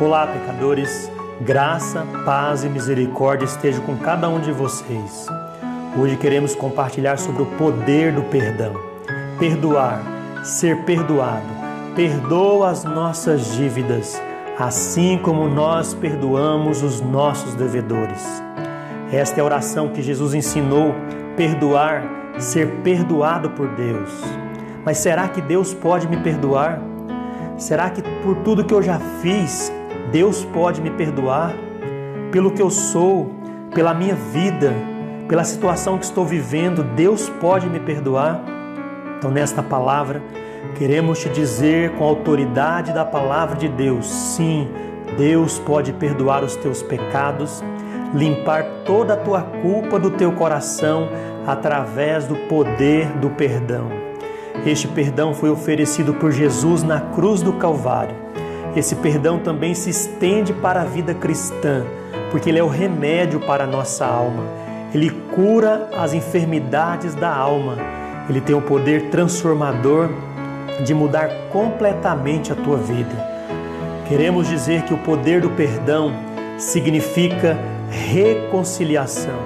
Olá, pecadores. Graça, paz e misericórdia estejam com cada um de vocês. Hoje queremos compartilhar sobre o poder do perdão. Perdoar, ser perdoado. Perdoa as nossas dívidas, assim como nós perdoamos os nossos devedores. Esta é a oração que Jesus ensinou: perdoar, ser perdoado por Deus. Mas será que Deus pode me perdoar? Será que por tudo que eu já fiz, Deus pode me perdoar pelo que eu sou, pela minha vida, pela situação que estou vivendo. Deus pode me perdoar. Então, nesta palavra, queremos te dizer com a autoridade da palavra de Deus: sim, Deus pode perdoar os teus pecados, limpar toda a tua culpa do teu coração através do poder do perdão. Este perdão foi oferecido por Jesus na cruz do Calvário esse perdão também se estende para a vida cristã, porque ele é o remédio para a nossa alma. Ele cura as enfermidades da alma. Ele tem o poder transformador de mudar completamente a tua vida. Queremos dizer que o poder do perdão significa reconciliação,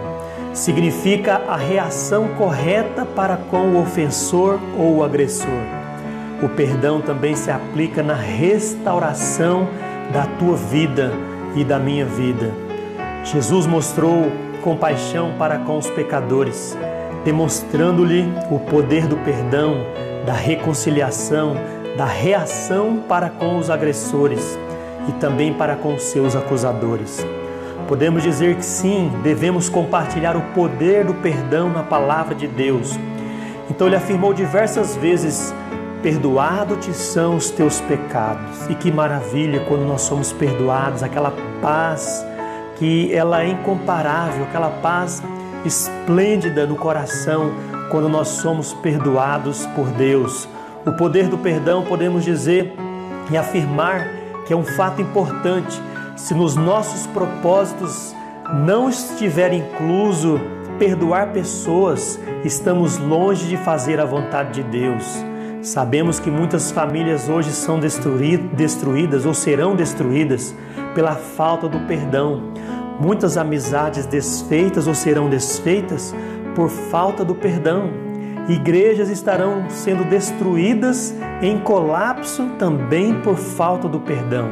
significa a reação correta para com o ofensor ou o agressor. O perdão também se aplica na restauração da tua vida e da minha vida. Jesus mostrou compaixão para com os pecadores, demonstrando-lhe o poder do perdão, da reconciliação, da reação para com os agressores e também para com os seus acusadores. Podemos dizer que sim, devemos compartilhar o poder do perdão na palavra de Deus. Então ele afirmou diversas vezes perdoado-te são os teus pecados. E que maravilha quando nós somos perdoados, aquela paz que ela é incomparável, aquela paz esplêndida no coração quando nós somos perdoados por Deus. O poder do perdão, podemos dizer e afirmar que é um fato importante. Se nos nossos propósitos não estiver incluso perdoar pessoas, estamos longe de fazer a vontade de Deus. Sabemos que muitas famílias hoje são destruídas ou serão destruídas pela falta do perdão. Muitas amizades desfeitas ou serão desfeitas por falta do perdão. Igrejas estarão sendo destruídas em colapso também por falta do perdão.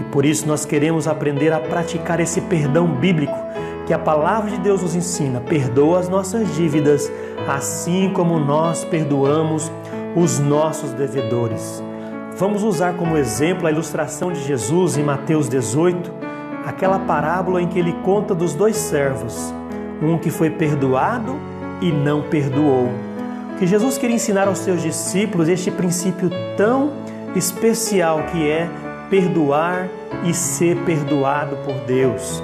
E por isso nós queremos aprender a praticar esse perdão bíblico que a palavra de Deus nos ensina. Perdoa as nossas dívidas, assim como nós perdoamos os nossos devedores. Vamos usar como exemplo a ilustração de Jesus em Mateus 18, aquela parábola em que ele conta dos dois servos, um que foi perdoado e não perdoou. Que Jesus queria ensinar aos seus discípulos este princípio tão especial que é perdoar e ser perdoado por Deus.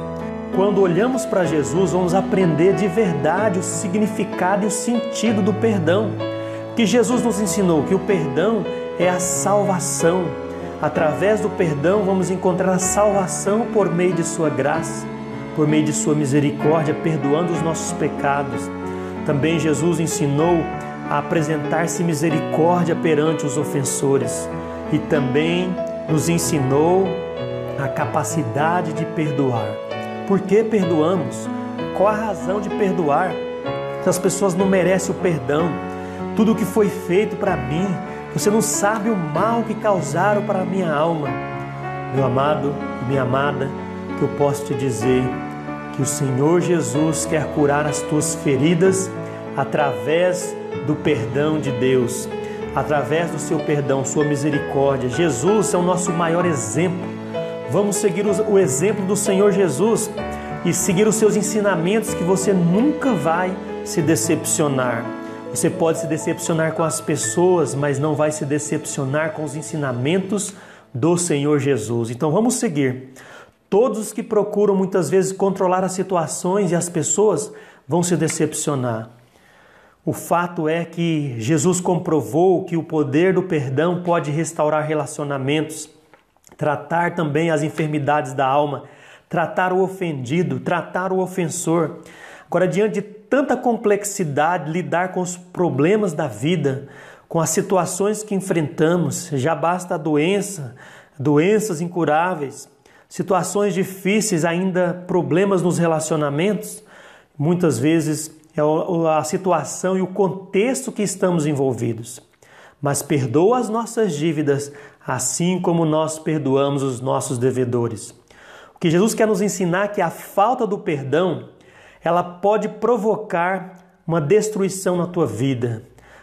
Quando olhamos para Jesus, vamos aprender de verdade o significado e o sentido do perdão que Jesus nos ensinou que o perdão é a salvação. Através do perdão vamos encontrar a salvação por meio de sua graça, por meio de sua misericórdia, perdoando os nossos pecados. Também Jesus ensinou a apresentar-se misericórdia perante os ofensores e também nos ensinou a capacidade de perdoar. Por que perdoamos? Qual a razão de perdoar? Se as pessoas não merecem o perdão, tudo o que foi feito para mim. Você não sabe o mal que causaram para a minha alma. Meu amado e minha amada, que eu posso te dizer que o Senhor Jesus quer curar as tuas feridas através do perdão de Deus, através do seu perdão, sua misericórdia. Jesus é o nosso maior exemplo. Vamos seguir o exemplo do Senhor Jesus e seguir os seus ensinamentos que você nunca vai se decepcionar. Você pode se decepcionar com as pessoas, mas não vai se decepcionar com os ensinamentos do Senhor Jesus. Então vamos seguir. Todos os que procuram muitas vezes controlar as situações e as pessoas vão se decepcionar. O fato é que Jesus comprovou que o poder do perdão pode restaurar relacionamentos, tratar também as enfermidades da alma, tratar o ofendido, tratar o ofensor. Agora, diante de tanta complexidade, lidar com os problemas da vida, com as situações que enfrentamos, já basta a doença, doenças incuráveis, situações difíceis, ainda problemas nos relacionamentos, muitas vezes é a situação e o contexto que estamos envolvidos. Mas perdoa as nossas dívidas, assim como nós perdoamos os nossos devedores. O que Jesus quer nos ensinar é que a falta do perdão, ela pode provocar uma destruição na tua vida.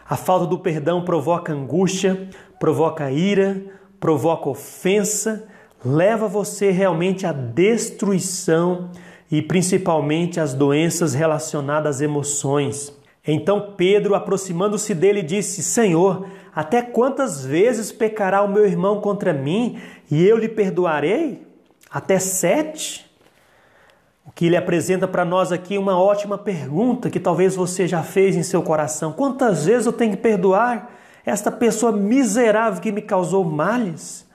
A falta do perdão provoca angústia, provoca ira, provoca ofensa, leva você realmente à destruição e principalmente às doenças relacionadas às emoções. Então Pedro, aproximando-se dele, disse: Senhor, até quantas vezes pecará o meu irmão contra mim e eu lhe perdoarei? Até sete? O que ele apresenta para nós aqui é uma ótima pergunta que talvez você já fez em seu coração: quantas vezes eu tenho que perdoar esta pessoa miserável que me causou males?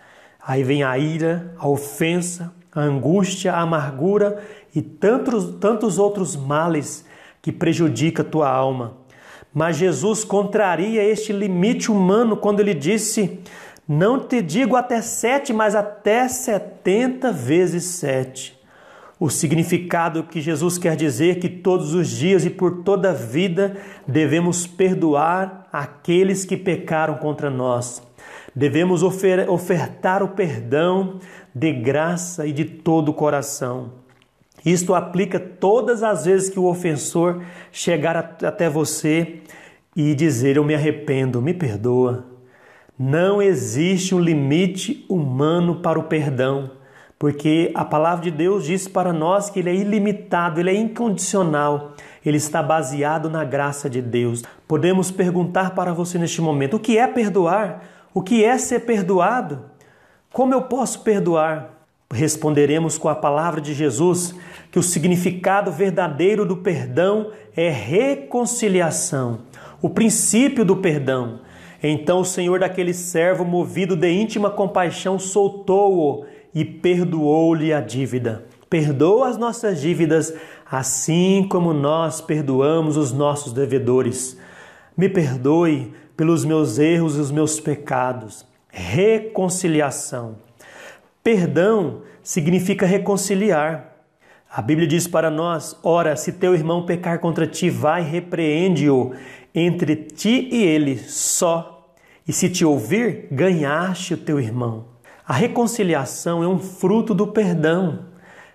Aí vem a ira, a ofensa, a angústia, a amargura e tantos, tantos outros males que prejudicam a tua alma. Mas Jesus contraria este limite humano quando ele disse: Não te digo até sete, mas até setenta vezes sete. O significado que Jesus quer dizer que todos os dias e por toda a vida devemos perdoar aqueles que pecaram contra nós. Devemos ofertar o perdão de graça e de todo o coração. Isto aplica todas as vezes que o ofensor chegar até você e dizer: Eu me arrependo, me perdoa. Não existe um limite humano para o perdão, porque a palavra de Deus diz para nós que ele é ilimitado, ele é incondicional, ele está baseado na graça de Deus. Podemos perguntar para você neste momento: o que é perdoar? O que é ser perdoado? Como eu posso perdoar? Responderemos com a palavra de Jesus que o significado verdadeiro do perdão é reconciliação, o princípio do perdão. Então o Senhor daquele servo, movido de íntima compaixão, soltou-o e perdoou-lhe a dívida. Perdoa as nossas dívidas, assim como nós perdoamos os nossos devedores. Me perdoe pelos meus erros e os meus pecados. Reconciliação. Perdão significa reconciliar. A Bíblia diz para nós: ora, se teu irmão pecar contra ti, vai repreende-o entre ti e ele só. E se te ouvir, ganhaste o teu irmão. A reconciliação é um fruto do perdão.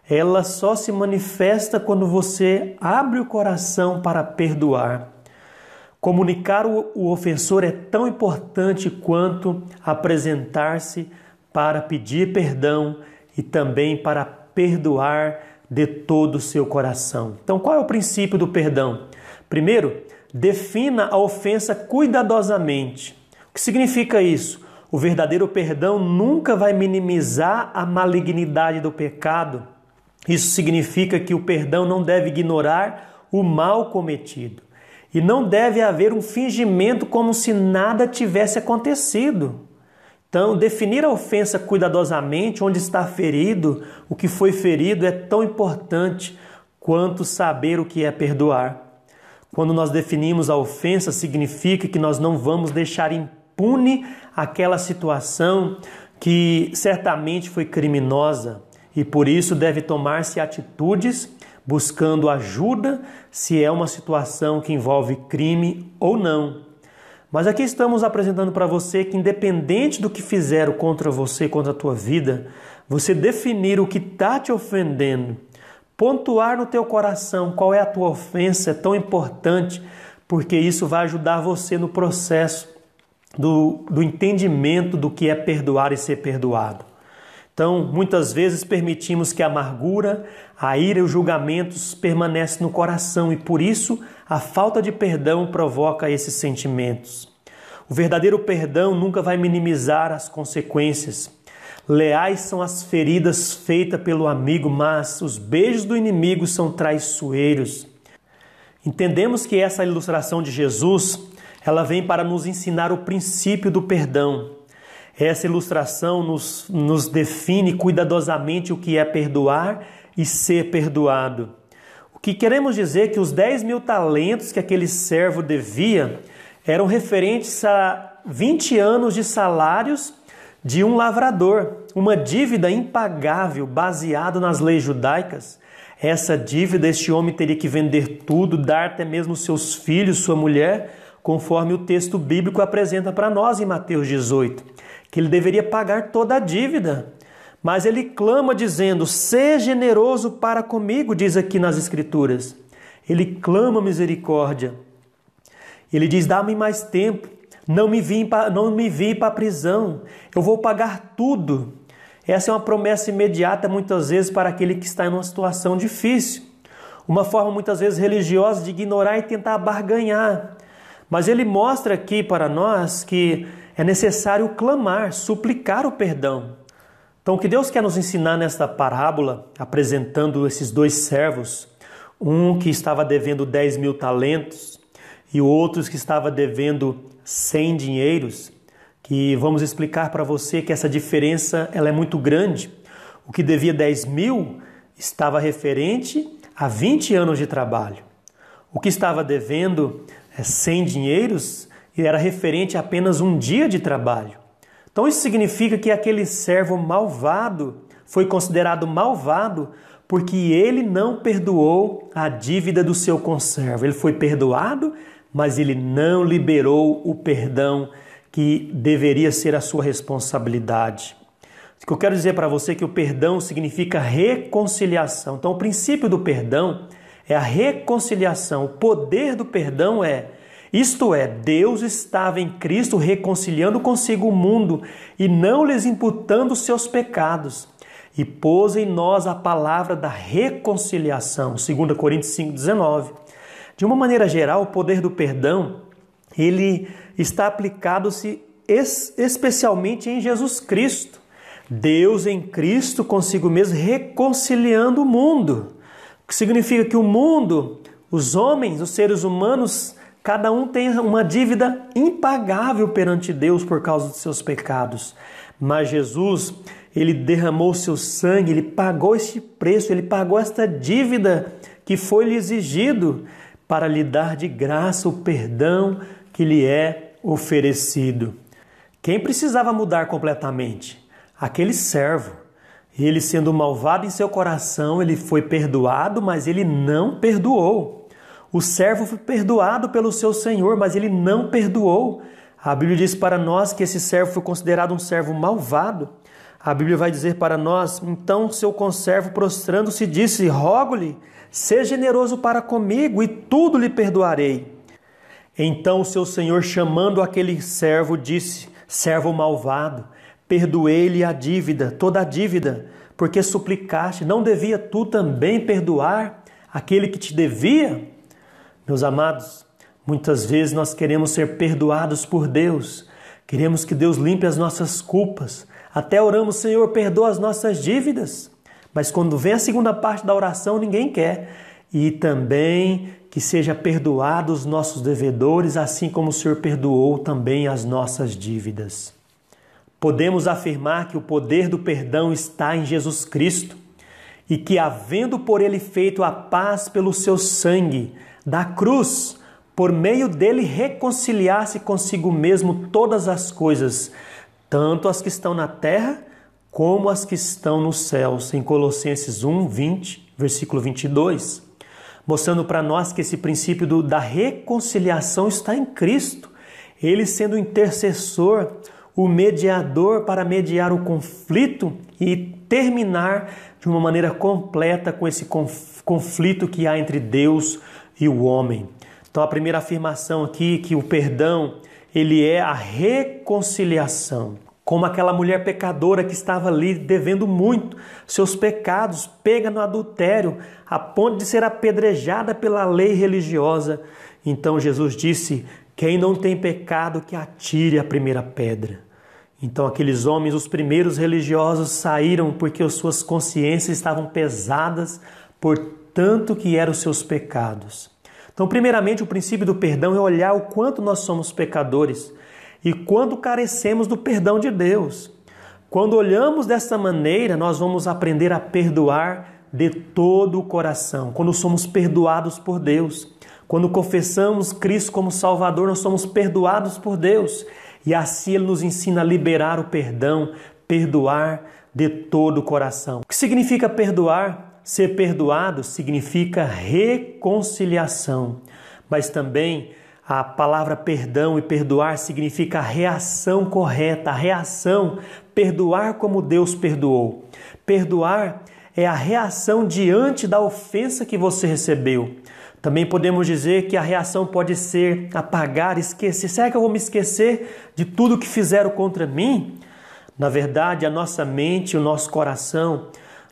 Ela só se manifesta quando você abre o coração para perdoar. Comunicar o ofensor é tão importante quanto apresentar-se para pedir perdão e também para perdoar de todo o seu coração. Então, qual é o princípio do perdão? Primeiro, defina a ofensa cuidadosamente. O que significa isso? O verdadeiro perdão nunca vai minimizar a malignidade do pecado. Isso significa que o perdão não deve ignorar o mal cometido. E não deve haver um fingimento como se nada tivesse acontecido. Então, definir a ofensa cuidadosamente, onde está ferido, o que foi ferido, é tão importante quanto saber o que é perdoar. Quando nós definimos a ofensa, significa que nós não vamos deixar impune aquela situação que certamente foi criminosa e por isso deve tomar-se atitudes buscando ajuda se é uma situação que envolve crime ou não. Mas aqui estamos apresentando para você que, independente do que fizeram contra você, contra a tua vida, você definir o que está te ofendendo, pontuar no teu coração qual é a tua ofensa é tão importante, porque isso vai ajudar você no processo do, do entendimento do que é perdoar e ser perdoado. Então, muitas vezes permitimos que a amargura, a ira e os julgamentos permanecem no coração e por isso a falta de perdão provoca esses sentimentos. O verdadeiro perdão nunca vai minimizar as consequências. Leais são as feridas feitas pelo amigo, mas os beijos do inimigo são traiçoeiros. Entendemos que essa ilustração de Jesus, ela vem para nos ensinar o princípio do perdão. Essa ilustração nos, nos define cuidadosamente o que é perdoar e ser perdoado. O que queremos dizer que os 10 mil talentos que aquele servo devia eram referentes a 20 anos de salários de um lavrador, uma dívida impagável baseado nas leis judaicas. Essa dívida, este homem teria que vender tudo, dar até mesmo seus filhos, sua mulher, conforme o texto bíblico apresenta para nós em Mateus 18, que ele deveria pagar toda a dívida. Mas ele clama dizendo: "Seja generoso para comigo", diz aqui nas escrituras. Ele clama misericórdia. Ele diz: "Dá-me mais tempo, não me vi não me vi para a prisão. Eu vou pagar tudo." Essa é uma promessa imediata muitas vezes para aquele que está em uma situação difícil. Uma forma muitas vezes religiosa de ignorar e tentar barganhar. Mas ele mostra aqui para nós que é necessário clamar, suplicar o perdão. Então, o que Deus quer nos ensinar nesta parábola, apresentando esses dois servos, um que estava devendo 10 mil talentos e o outro que estava devendo 100 dinheiros, que vamos explicar para você que essa diferença ela é muito grande. O que devia 10 mil estava referente a 20 anos de trabalho. O que estava devendo 100 é, dinheiros era referente a apenas um dia de trabalho. Então isso significa que aquele servo malvado foi considerado malvado porque ele não perdoou a dívida do seu conservo. Ele foi perdoado, mas ele não liberou o perdão que deveria ser a sua responsabilidade. O que eu quero dizer para você é que o perdão significa reconciliação. Então, o princípio do perdão é a reconciliação. O poder do perdão é, isto é, Deus estava em Cristo reconciliando consigo o mundo e não lhes imputando seus pecados. E pôs em nós a palavra da reconciliação, 2 Coríntios 5,19. De uma maneira geral, o poder do perdão, ele está aplicado-se especialmente em Jesus Cristo. Deus em Cristo consigo mesmo reconciliando o mundo. O que significa que o mundo, os homens, os seres humanos, cada um tem uma dívida impagável perante Deus por causa dos seus pecados. Mas Jesus, ele derramou seu sangue, ele pagou este preço, ele pagou esta dívida que foi lhe exigido para lhe dar de graça o perdão que lhe é oferecido. Quem precisava mudar completamente? Aquele servo. Ele, sendo malvado em seu coração, ele foi perdoado, mas ele não perdoou. O servo foi perdoado pelo seu senhor, mas ele não perdoou. A Bíblia diz para nós que esse servo foi considerado um servo malvado. A Bíblia vai dizer para nós: então seu conservo, prostrando-se, disse: Rogo-lhe, seja generoso para comigo e tudo lhe perdoarei. Então o seu senhor, chamando aquele servo, disse: Servo malvado, perdoei-lhe a dívida, toda a dívida, porque suplicaste, não devia tu também perdoar aquele que te devia? Meus amados, muitas vezes nós queremos ser perdoados por Deus, queremos que Deus limpe as nossas culpas, até oramos, Senhor, perdoa as nossas dívidas. Mas quando vem a segunda parte da oração, ninguém quer. E também que seja perdoado os nossos devedores, assim como o Senhor perdoou também as nossas dívidas. Podemos afirmar que o poder do perdão está em Jesus Cristo e que, havendo por ele feito a paz pelo seu sangue da cruz, por meio dele reconciliar-se consigo mesmo todas as coisas, tanto as que estão na terra como as que estão nos céus, em Colossenses 1, 20, versículo 22 mostrando para nós que esse princípio do, da reconciliação está em Cristo. Ele sendo o intercessor, o mediador para mediar o conflito e terminar de uma maneira completa com esse conflito que há entre Deus e o homem. Então a primeira afirmação aqui que o perdão, ele é a reconciliação como aquela mulher pecadora que estava ali devendo muito seus pecados, pega no adultério, a ponto de ser apedrejada pela lei religiosa. Então Jesus disse: Quem não tem pecado, que atire a primeira pedra. Então aqueles homens, os primeiros religiosos, saíram porque as suas consciências estavam pesadas por tanto que eram os seus pecados. Então, primeiramente, o princípio do perdão é olhar o quanto nós somos pecadores e quando carecemos do perdão de Deus. Quando olhamos dessa maneira, nós vamos aprender a perdoar de todo o coração. Quando somos perdoados por Deus, quando confessamos Cristo como Salvador, nós somos perdoados por Deus. E assim ele nos ensina a liberar o perdão, perdoar de todo o coração. O que significa perdoar? Ser perdoado significa reconciliação, mas também a palavra perdão e perdoar significa a reação correta, a reação, perdoar como Deus perdoou. Perdoar é a reação diante da ofensa que você recebeu. Também podemos dizer que a reação pode ser apagar, esquecer. Será que eu vou me esquecer de tudo que fizeram contra mim? Na verdade, a nossa mente, o nosso coração,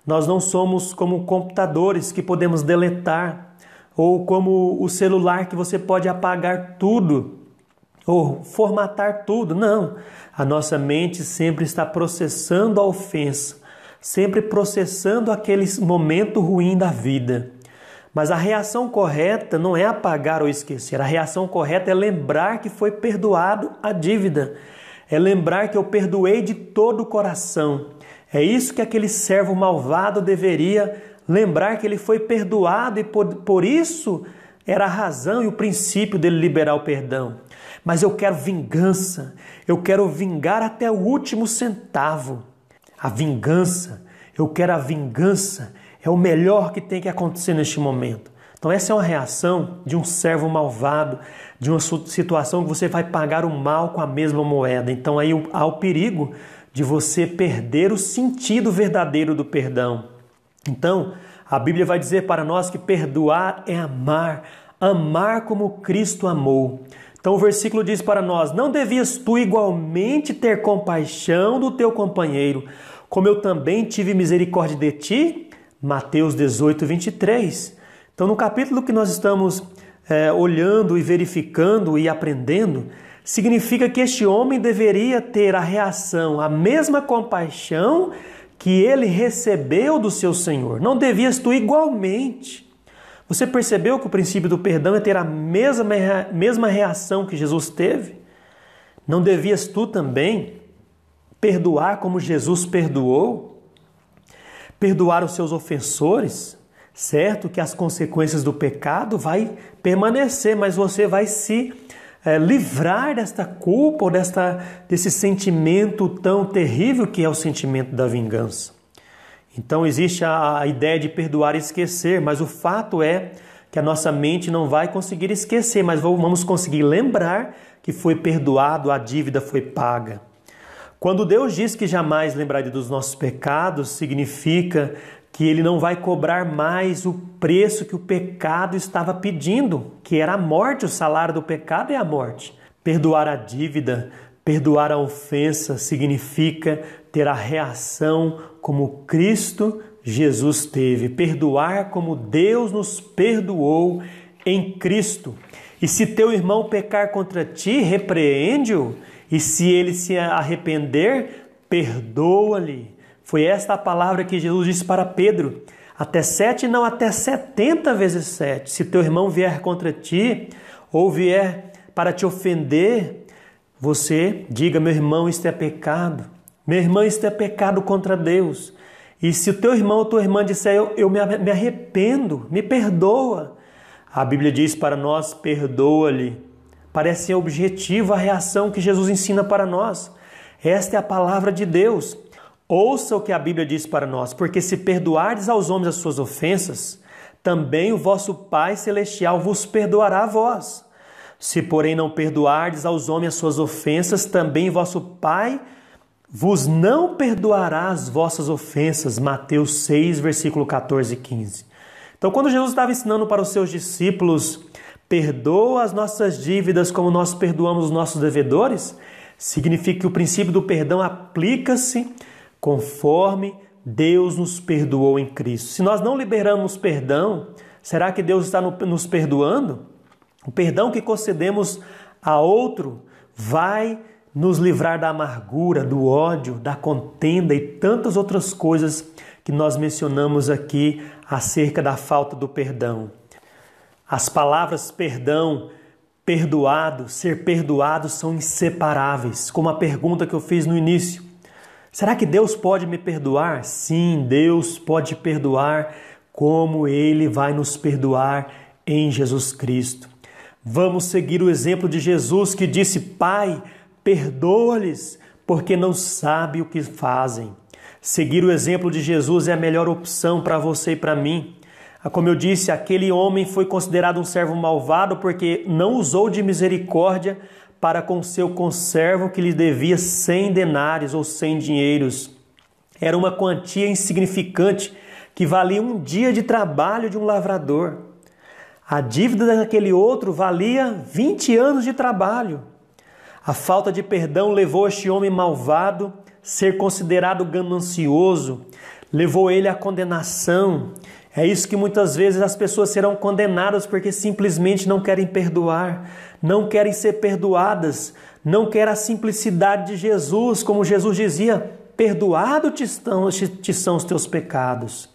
nós não somos como computadores que podemos deletar, ou como o celular que você pode apagar tudo, ou formatar tudo. Não. A nossa mente sempre está processando a ofensa sempre processando aquele momento ruim da vida. Mas a reação correta não é apagar ou esquecer, a reação correta é lembrar que foi perdoado a dívida, é lembrar que eu perdoei de todo o coração. É isso que aquele servo malvado deveria lembrar que ele foi perdoado e por, por isso era a razão e o princípio dele liberar o perdão. Mas eu quero vingança, eu quero vingar até o último centavo. A vingança, eu quero a vingança, é o melhor que tem que acontecer neste momento. Então, essa é uma reação de um servo malvado, de uma situação que você vai pagar o mal com a mesma moeda. Então, aí há o perigo de você perder o sentido verdadeiro do perdão. Então, a Bíblia vai dizer para nós que perdoar é amar, amar como Cristo amou. Então o versículo diz para nós: Não devias tu igualmente ter compaixão do teu companheiro, como eu também tive misericórdia de ti? Mateus 18, 23. Então, no capítulo que nós estamos é, olhando e verificando e aprendendo, significa que este homem deveria ter a reação, a mesma compaixão que ele recebeu do seu Senhor. Não devias tu igualmente. Você percebeu que o princípio do perdão é ter a mesma, mesma reação que Jesus teve? Não devias tu também perdoar como Jesus perdoou, perdoar os seus ofensores, certo que as consequências do pecado vai permanecer, mas você vai se é, livrar desta culpa ou desta, desse sentimento tão terrível que é o sentimento da vingança. Então existe a, a ideia de perdoar e esquecer, mas o fato é que a nossa mente não vai conseguir esquecer, mas vamos conseguir lembrar que foi perdoado, a dívida foi paga. Quando Deus diz que jamais lembraria dos nossos pecados, significa que ele não vai cobrar mais o preço que o pecado estava pedindo, que era a morte, o salário do pecado é a morte. Perdoar a dívida, perdoar a ofensa significa ter a reação como Cristo Jesus teve, perdoar como Deus nos perdoou em Cristo. E se teu irmão pecar contra ti, repreende-o e se ele se arrepender, perdoa-lhe. Foi esta a palavra que Jesus disse para Pedro: até sete, não até setenta vezes sete. Se teu irmão vier contra ti, ou vier para te ofender, você diga: meu irmão, isto é pecado. Meu irmão, isto é pecado contra Deus. E se o teu irmão ou tua irmã disser, eu, eu me arrependo, me perdoa. A Bíblia diz para nós: perdoa-lhe Parece ser objetivo a reação que Jesus ensina para nós. Esta é a palavra de Deus. Ouça o que a Bíblia diz para nós, porque se perdoardes aos homens as suas ofensas, também o vosso Pai celestial vos perdoará a vós. Se, porém, não perdoardes aos homens as suas ofensas, também vosso Pai vos não perdoará as vossas ofensas. Mateus 6, versículo 14 e 15. Então, quando Jesus estava ensinando para os seus discípulos perdoa as nossas dívidas como nós perdoamos os nossos devedores, significa que o princípio do perdão aplica-se conforme Deus nos perdoou em Cristo. Se nós não liberamos perdão, será que Deus está nos perdoando? O perdão que concedemos a outro vai nos livrar da amargura, do ódio, da contenda e tantas outras coisas que nós mencionamos aqui acerca da falta do perdão. As palavras perdão, perdoado, ser perdoado são inseparáveis, como a pergunta que eu fiz no início. Será que Deus pode me perdoar? Sim, Deus pode perdoar, como Ele vai nos perdoar em Jesus Cristo. Vamos seguir o exemplo de Jesus que disse: Pai, perdoa-lhes, porque não sabe o que fazem. Seguir o exemplo de Jesus é a melhor opção para você e para mim. Ah, como eu disse, aquele homem foi considerado um servo malvado porque não usou de misericórdia para com seu conservo que lhe devia cem denários ou cem dinheiros. Era uma quantia insignificante que valia um dia de trabalho de um lavrador. A dívida daquele outro valia 20 anos de trabalho. A falta de perdão levou este homem malvado a ser considerado ganancioso, levou ele à condenação é isso que muitas vezes as pessoas serão condenadas porque simplesmente não querem perdoar, não querem ser perdoadas, não querem a simplicidade de Jesus, como Jesus dizia: perdoado te são, te são os teus pecados.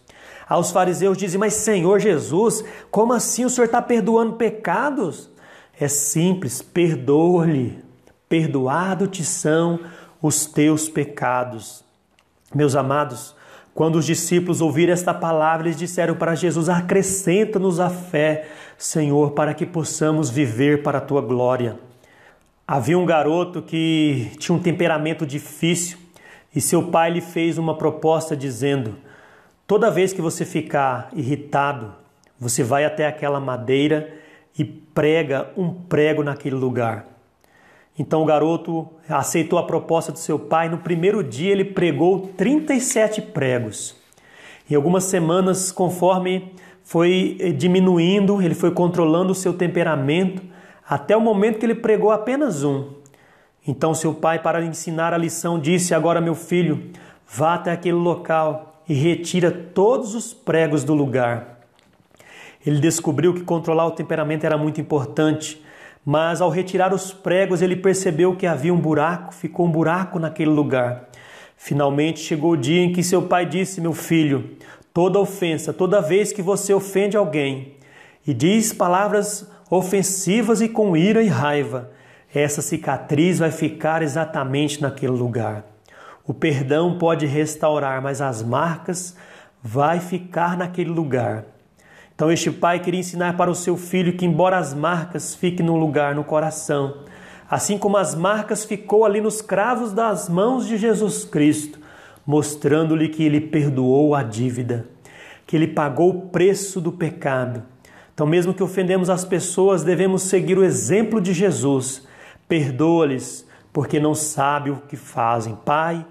Aos fariseus dizem: Mas Senhor Jesus, como assim o Senhor está perdoando pecados? É simples, perdoa-lhe. Perdoado te são os teus pecados. Meus amados, quando os discípulos ouviram esta palavra, eles disseram para Jesus: Acrescenta-nos a fé, Senhor, para que possamos viver para a tua glória. Havia um garoto que tinha um temperamento difícil e seu pai lhe fez uma proposta dizendo: Toda vez que você ficar irritado, você vai até aquela madeira e prega um prego naquele lugar. Então o garoto aceitou a proposta do seu pai. No primeiro dia ele pregou 37 pregos. Em algumas semanas, conforme foi eh, diminuindo, ele foi controlando o seu temperamento, até o momento que ele pregou apenas um. Então seu pai, para ensinar a lição, disse: Agora, meu filho, vá até aquele local e retira todos os pregos do lugar. Ele descobriu que controlar o temperamento era muito importante mas ao retirar os pregos, ele percebeu que havia um buraco, ficou um buraco naquele lugar. Finalmente chegou o dia em que seu pai disse: Meu filho, toda ofensa, toda vez que você ofende alguém e diz palavras ofensivas e com ira e raiva, essa cicatriz vai ficar exatamente naquele lugar. O perdão pode restaurar, mas as marcas vai ficar naquele lugar. Então, este pai queria ensinar para o seu filho que, embora as marcas fiquem no lugar, no coração, assim como as marcas ficou ali nos cravos das mãos de Jesus Cristo, mostrando-lhe que ele perdoou a dívida, que ele pagou o preço do pecado. Então, mesmo que ofendemos as pessoas, devemos seguir o exemplo de Jesus. Perdoa-lhes, porque não sabem o que fazem. Pai,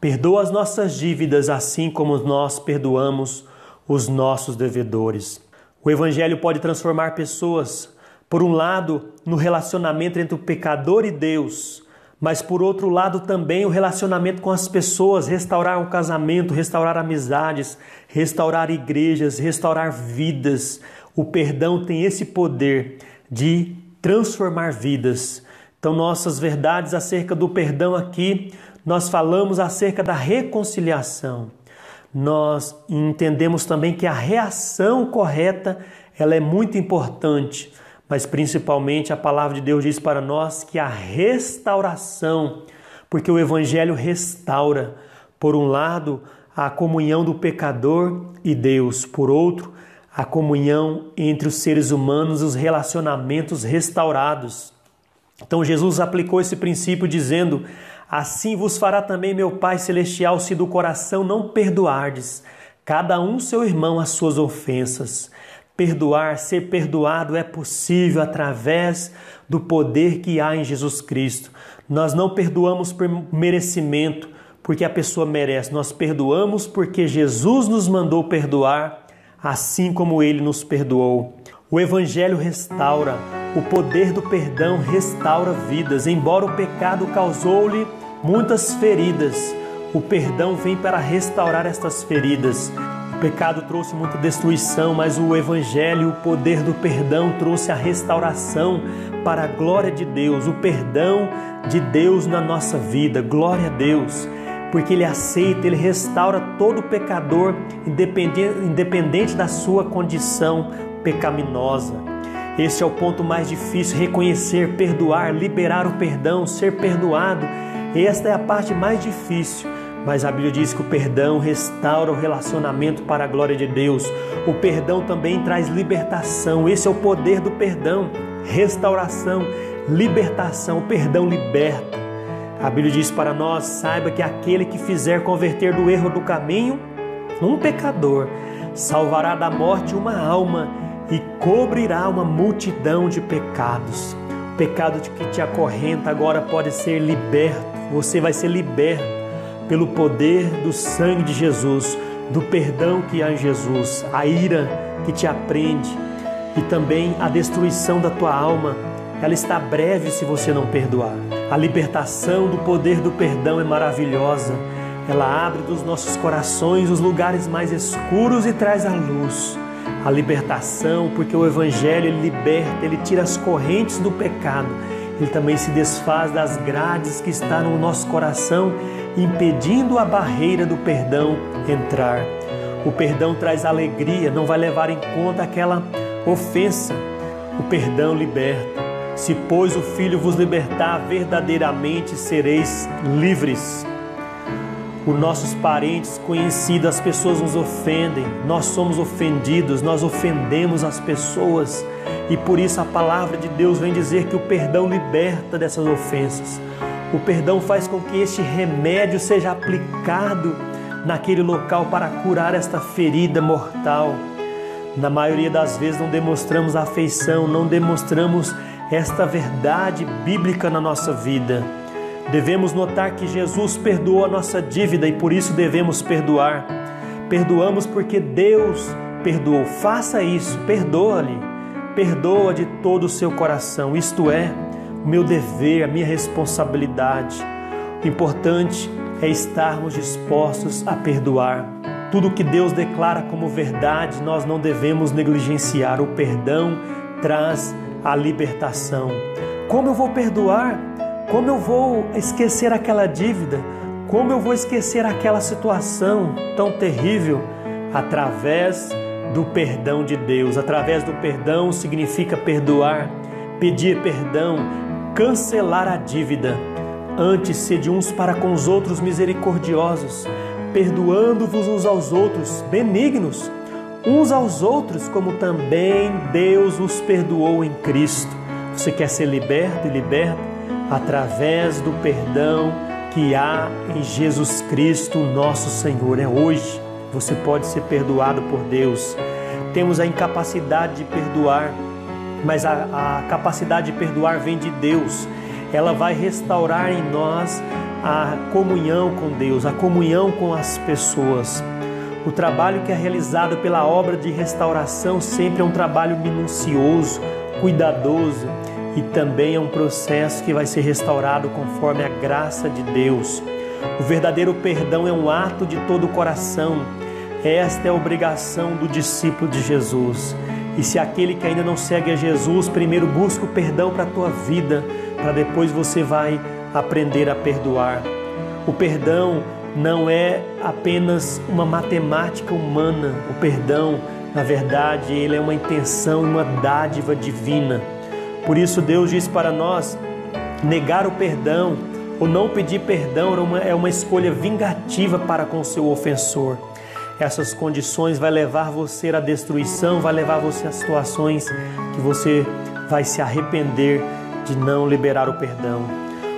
perdoa as nossas dívidas, assim como nós perdoamos os nossos devedores. O Evangelho pode transformar pessoas, por um lado, no relacionamento entre o pecador e Deus, mas por outro lado também o relacionamento com as pessoas, restaurar o casamento, restaurar amizades, restaurar igrejas, restaurar vidas. O perdão tem esse poder de transformar vidas. Então, nossas verdades acerca do perdão aqui, nós falamos acerca da reconciliação nós entendemos também que a reação correta ela é muito importante, mas principalmente a palavra de Deus diz para nós que a restauração, porque o evangelho restaura, por um lado, a comunhão do pecador e Deus, por outro, a comunhão entre os seres humanos, os relacionamentos restaurados. Então Jesus aplicou esse princípio dizendo: Assim vos fará também meu Pai Celestial, se do coração não perdoardes, cada um seu irmão as suas ofensas. Perdoar, ser perdoado é possível através do poder que há em Jesus Cristo. Nós não perdoamos por merecimento, porque a pessoa merece. Nós perdoamos porque Jesus nos mandou perdoar, assim como ele nos perdoou. O Evangelho restaura, o poder do perdão restaura vidas. Embora o pecado causou-lhe muitas feridas, o perdão vem para restaurar estas feridas. O pecado trouxe muita destruição, mas o Evangelho, o poder do perdão, trouxe a restauração para a glória de Deus, o perdão de Deus na nossa vida. Glória a Deus, porque Ele aceita, Ele restaura todo pecador, independente, independente da sua condição pecaminosa. Este é o ponto mais difícil: reconhecer, perdoar, liberar o perdão, ser perdoado. Esta é a parte mais difícil. Mas a Bíblia diz que o perdão restaura o relacionamento para a glória de Deus. O perdão também traz libertação. Esse é o poder do perdão. Restauração, libertação. O perdão liberta. A Bíblia diz para nós: saiba que aquele que fizer converter do erro do caminho um pecador, salvará da morte uma alma e cobrirá uma multidão de pecados. O pecado que te acorrenta agora pode ser liberto, você vai ser liberto pelo poder do sangue de Jesus, do perdão que há em Jesus, a ira que te aprende e também a destruição da tua alma. Ela está breve se você não perdoar. A libertação do poder do perdão é maravilhosa. Ela abre dos nossos corações os lugares mais escuros e traz a luz a libertação, porque o Evangelho ele liberta, ele tira as correntes do pecado, ele também se desfaz das grades que estão no nosso coração, impedindo a barreira do perdão entrar. O perdão traz alegria, não vai levar em conta aquela ofensa. O perdão liberta. Se, pois, o Filho vos libertar, verdadeiramente sereis livres os nossos parentes, conhecidos, as pessoas nos ofendem, nós somos ofendidos, nós ofendemos as pessoas e por isso a palavra de Deus vem dizer que o perdão liberta dessas ofensas. O perdão faz com que este remédio seja aplicado naquele local para curar esta ferida mortal. Na maioria das vezes não demonstramos afeição, não demonstramos esta verdade bíblica na nossa vida. Devemos notar que Jesus perdoou a nossa dívida e por isso devemos perdoar. Perdoamos porque Deus perdoou. Faça isso, perdoa-lhe. Perdoa de todo o seu coração. Isto é o meu dever, a minha responsabilidade. O importante é estarmos dispostos a perdoar. Tudo que Deus declara como verdade, nós não devemos negligenciar. O perdão traz a libertação. Como eu vou perdoar? Como eu vou esquecer aquela dívida? Como eu vou esquecer aquela situação tão terrível? Através do perdão de Deus. Através do perdão significa perdoar, pedir perdão, cancelar a dívida. Antes, sede uns para com os outros misericordiosos, perdoando-vos uns aos outros, benignos, uns aos outros, como também Deus os perdoou em Cristo. Você quer ser liberto e liberto? Através do perdão que há em Jesus Cristo, nosso Senhor. É hoje você pode ser perdoado por Deus. Temos a incapacidade de perdoar, mas a, a capacidade de perdoar vem de Deus. Ela vai restaurar em nós a comunhão com Deus, a comunhão com as pessoas. O trabalho que é realizado pela obra de restauração sempre é um trabalho minucioso, cuidadoso e também é um processo que vai ser restaurado conforme a graça de Deus. O verdadeiro perdão é um ato de todo o coração. Esta é a obrigação do discípulo de Jesus. E se aquele que ainda não segue a Jesus, primeiro busca o perdão para a tua vida, para depois você vai aprender a perdoar. O perdão não é apenas uma matemática humana. O perdão, na verdade, ele é uma intenção uma dádiva divina. Por isso, Deus diz para nós: negar o perdão ou não pedir perdão é uma, é uma escolha vingativa para com seu ofensor. Essas condições vai levar você à destruição, vai levar você a situações que você vai se arrepender de não liberar o perdão.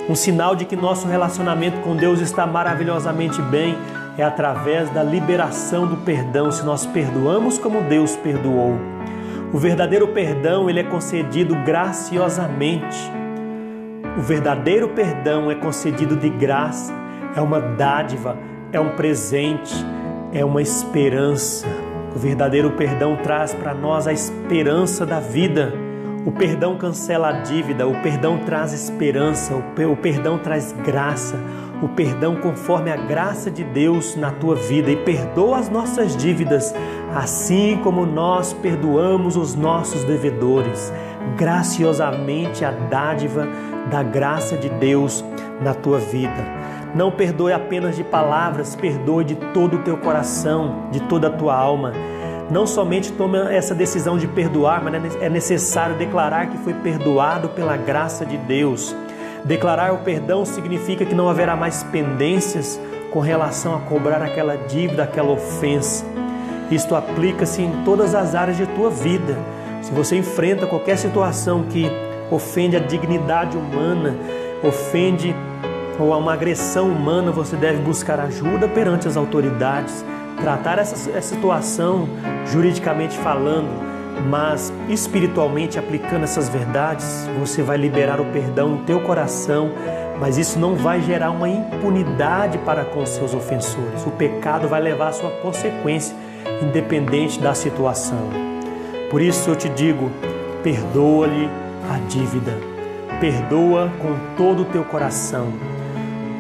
Um sinal de que nosso relacionamento com Deus está maravilhosamente bem é através da liberação do perdão, se nós perdoamos como Deus perdoou. O verdadeiro perdão ele é concedido graciosamente. O verdadeiro perdão é concedido de graça, é uma dádiva, é um presente, é uma esperança. O verdadeiro perdão traz para nós a esperança da vida. O perdão cancela a dívida, o perdão traz esperança, o perdão traz graça, o perdão conforme a graça de Deus na tua vida e perdoa as nossas dívidas, assim como nós perdoamos os nossos devedores. Graciosamente a dádiva da graça de Deus na tua vida. Não perdoe apenas de palavras, perdoe de todo o teu coração, de toda a tua alma. Não somente toma essa decisão de perdoar, mas é necessário declarar que foi perdoado pela graça de Deus. Declarar o perdão significa que não haverá mais pendências com relação a cobrar aquela dívida, aquela ofensa. Isto aplica-se em todas as áreas de tua vida. Se você enfrenta qualquer situação que ofende a dignidade humana, ofende ou a uma agressão humana, você deve buscar ajuda perante as autoridades, tratar essa, essa situação juridicamente falando, mas espiritualmente aplicando essas verdades, você vai liberar o perdão no teu coração, mas isso não vai gerar uma impunidade para com seus ofensores. O pecado vai levar a sua consequência, independente da situação. Por isso eu te digo, perdoa-lhe a dívida. Perdoa com todo o teu coração.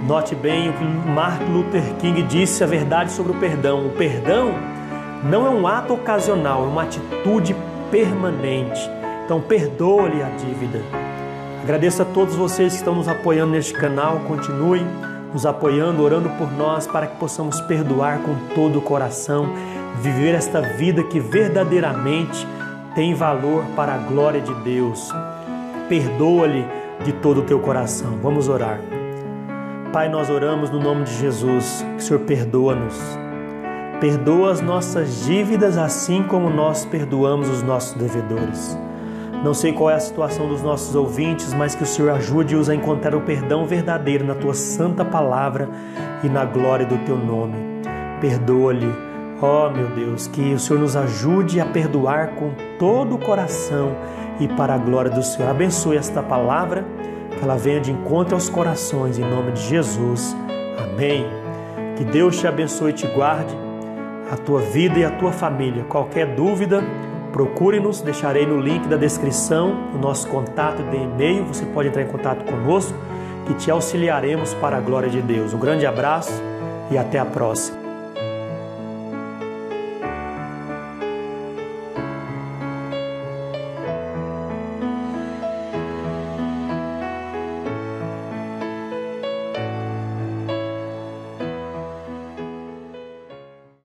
Note bem o que Martin Luther King disse a verdade sobre o perdão. O perdão não é um ato ocasional, é uma atitude permanente. Então perdoa-lhe a dívida. Agradeço a todos vocês que estão nos apoiando neste canal. Continue nos apoiando, orando por nós para que possamos perdoar com todo o coração, viver esta vida que verdadeiramente tem valor para a glória de Deus. Perdoa-lhe de todo o teu coração. Vamos orar. Pai, nós oramos no nome de Jesus, que o Senhor perdoa-nos. Perdoa as nossas dívidas assim como nós perdoamos os nossos devedores. Não sei qual é a situação dos nossos ouvintes, mas que o Senhor ajude-os a encontrar o perdão verdadeiro na tua santa palavra e na glória do teu nome. Perdoa-lhe, oh, meu Deus, que o Senhor nos ajude a perdoar com todo o coração e para a glória do Senhor. Abençoe esta palavra que ela venha de encontro aos corações, em nome de Jesus. Amém. Que Deus te abençoe e te guarde, a tua vida e a tua família. Qualquer dúvida, procure-nos, deixarei no link da descrição o nosso contato de e-mail. Você pode entrar em contato conosco, que te auxiliaremos para a glória de Deus. Um grande abraço e até a próxima.